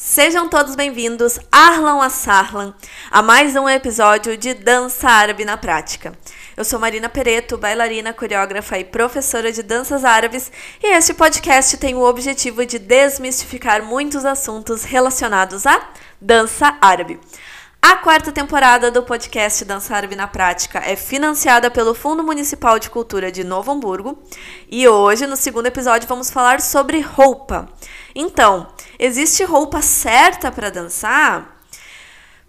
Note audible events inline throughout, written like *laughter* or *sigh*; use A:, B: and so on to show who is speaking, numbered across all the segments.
A: Sejam todos bem-vindos, Arlan Assarlan, a mais um episódio de Dança Árabe na Prática. Eu sou Marina Pereto, bailarina, coreógrafa e professora de danças árabes, e este podcast tem o objetivo de desmistificar muitos assuntos relacionados à dança árabe. A quarta temporada do podcast Dança Árabe na Prática é financiada pelo Fundo Municipal de Cultura de Novo Hamburgo e hoje, no segundo episódio, vamos falar sobre roupa. Então, existe roupa certa para dançar?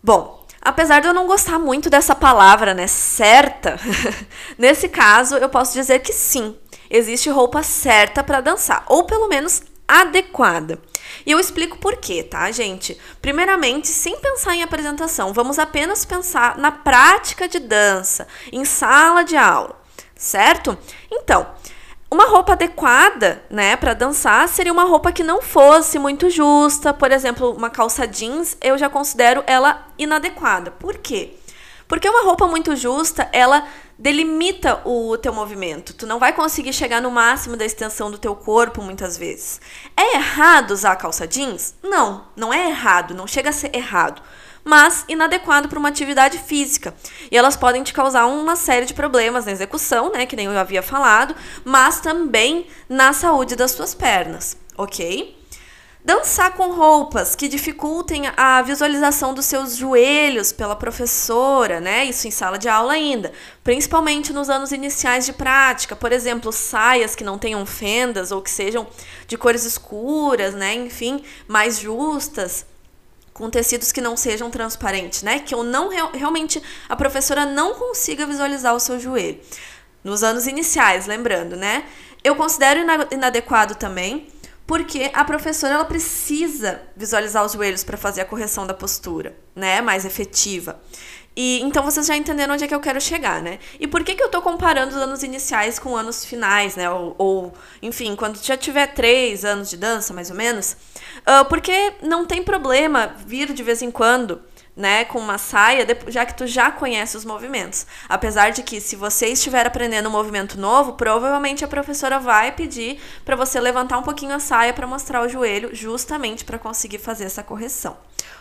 A: Bom, apesar de eu não gostar muito dessa palavra, né, certa, *laughs* nesse caso eu posso dizer que sim, existe roupa certa para dançar, ou pelo menos adequada. E eu explico por quê, tá, gente? Primeiramente, sem pensar em apresentação, vamos apenas pensar na prática de dança, em sala de aula, certo? Então, uma roupa adequada, né, para dançar seria uma roupa que não fosse muito justa. Por exemplo, uma calça jeans, eu já considero ela inadequada. Por quê? Porque uma roupa muito justa, ela delimita o teu movimento. Tu não vai conseguir chegar no máximo da extensão do teu corpo muitas vezes. É errado usar calça jeans? Não, não é errado, não chega a ser errado mas inadequado para uma atividade física. E elas podem te causar uma série de problemas na execução, né, que nem eu havia falado, mas também na saúde das suas pernas, ok? Dançar com roupas que dificultem a visualização dos seus joelhos pela professora, né? Isso em sala de aula ainda. Principalmente nos anos iniciais de prática. Por exemplo, saias que não tenham fendas ou que sejam de cores escuras, né? Enfim, mais justas com tecidos que não sejam transparentes, né? Que eu não realmente a professora não consiga visualizar o seu joelho. Nos anos iniciais, lembrando, né? Eu considero inadequado também, porque a professora ela precisa visualizar os joelhos para fazer a correção da postura, né? Mais efetiva. E então vocês já entenderam onde é que eu quero chegar, né? E por que, que eu tô comparando os anos iniciais com anos finais, né? Ou, ou enfim, quando já tiver três anos de dança, mais ou menos. Uh, porque não tem problema vir de vez em quando né, com uma saia, já que tu já conhece os movimentos. Apesar de que se você estiver aprendendo um movimento novo, provavelmente a professora vai pedir para você levantar um pouquinho a saia para mostrar o joelho, justamente para conseguir fazer essa correção,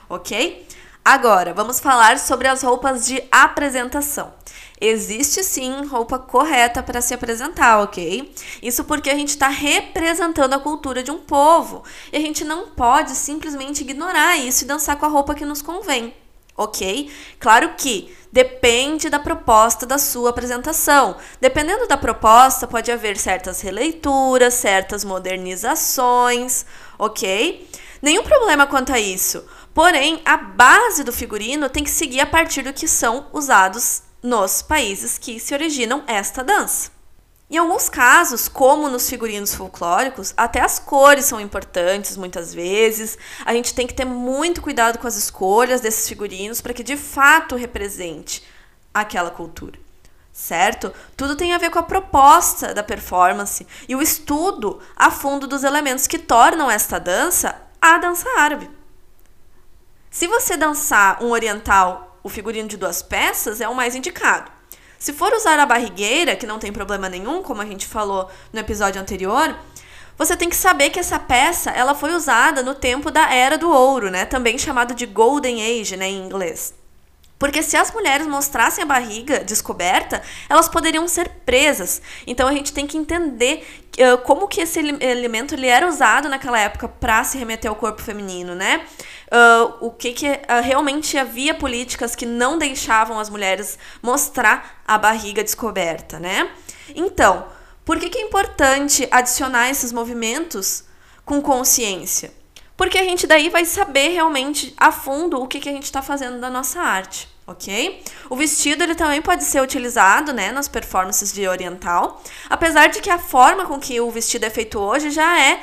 A: OK? Agora, vamos falar sobre as roupas de apresentação. Existe sim roupa correta para se apresentar, ok? Isso porque a gente está representando a cultura de um povo e a gente não pode simplesmente ignorar isso e dançar com a roupa que nos convém, ok? Claro que depende da proposta da sua apresentação. Dependendo da proposta, pode haver certas releituras, certas modernizações, ok? Nenhum problema quanto a isso. Porém, a base do figurino tem que seguir a partir do que são usados nos países que se originam esta dança. Em alguns casos, como nos figurinos folclóricos, até as cores são importantes muitas vezes. A gente tem que ter muito cuidado com as escolhas desses figurinos para que de fato represente aquela cultura. Certo? Tudo tem a ver com a proposta da performance e o estudo a fundo dos elementos que tornam esta dança a dança árabe. Se você dançar um oriental, o figurino de duas peças é o mais indicado. Se for usar a barrigueira, que não tem problema nenhum, como a gente falou no episódio anterior, você tem que saber que essa peça ela foi usada no tempo da Era do Ouro, né? Também chamado de Golden Age, né, em inglês. Porque se as mulheres mostrassem a barriga descoberta, elas poderiam ser presas. Então a gente tem que entender como que esse elemento ele era usado naquela época para se remeter ao corpo feminino, né? Uh, o que, que uh, realmente havia políticas que não deixavam as mulheres mostrar a barriga descoberta, né? Então, por que, que é importante adicionar esses movimentos com consciência? porque a gente daí vai saber realmente a fundo o que, que a gente está fazendo da nossa arte, ok? O vestido ele também pode ser utilizado né, nas performances de oriental, apesar de que a forma com que o vestido é feito hoje já é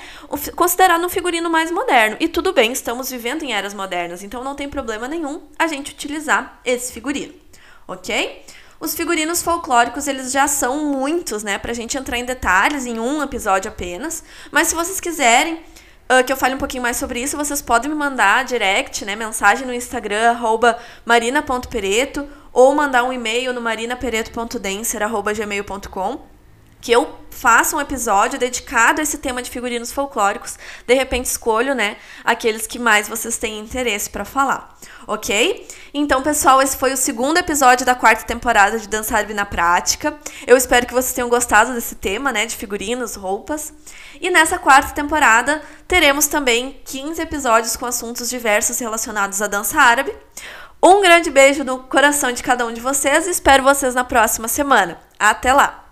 A: considerado um figurino mais moderno. E tudo bem, estamos vivendo em eras modernas, então não tem problema nenhum a gente utilizar esse figurino, ok? Os figurinos folclóricos, eles já são muitos, né? Pra gente entrar em detalhes em um episódio apenas. Mas se vocês quiserem, uh, que eu fale um pouquinho mais sobre isso, vocês podem me mandar direct, né, mensagem no Instagram, marina.pereto, ou mandar um e-mail no marinapereto.dancer.gmail.com que eu faça um episódio dedicado a esse tema de figurinos folclóricos. De repente escolho, né, aqueles que mais vocês têm interesse para falar, ok? Então, pessoal, esse foi o segundo episódio da quarta temporada de Dança Árabe na Prática. Eu espero que vocês tenham gostado desse tema, né, de figurinos, roupas. E nessa quarta temporada teremos também 15 episódios com assuntos diversos relacionados à dança árabe. Um grande beijo no coração de cada um de vocês e espero vocês na próxima semana. Até lá!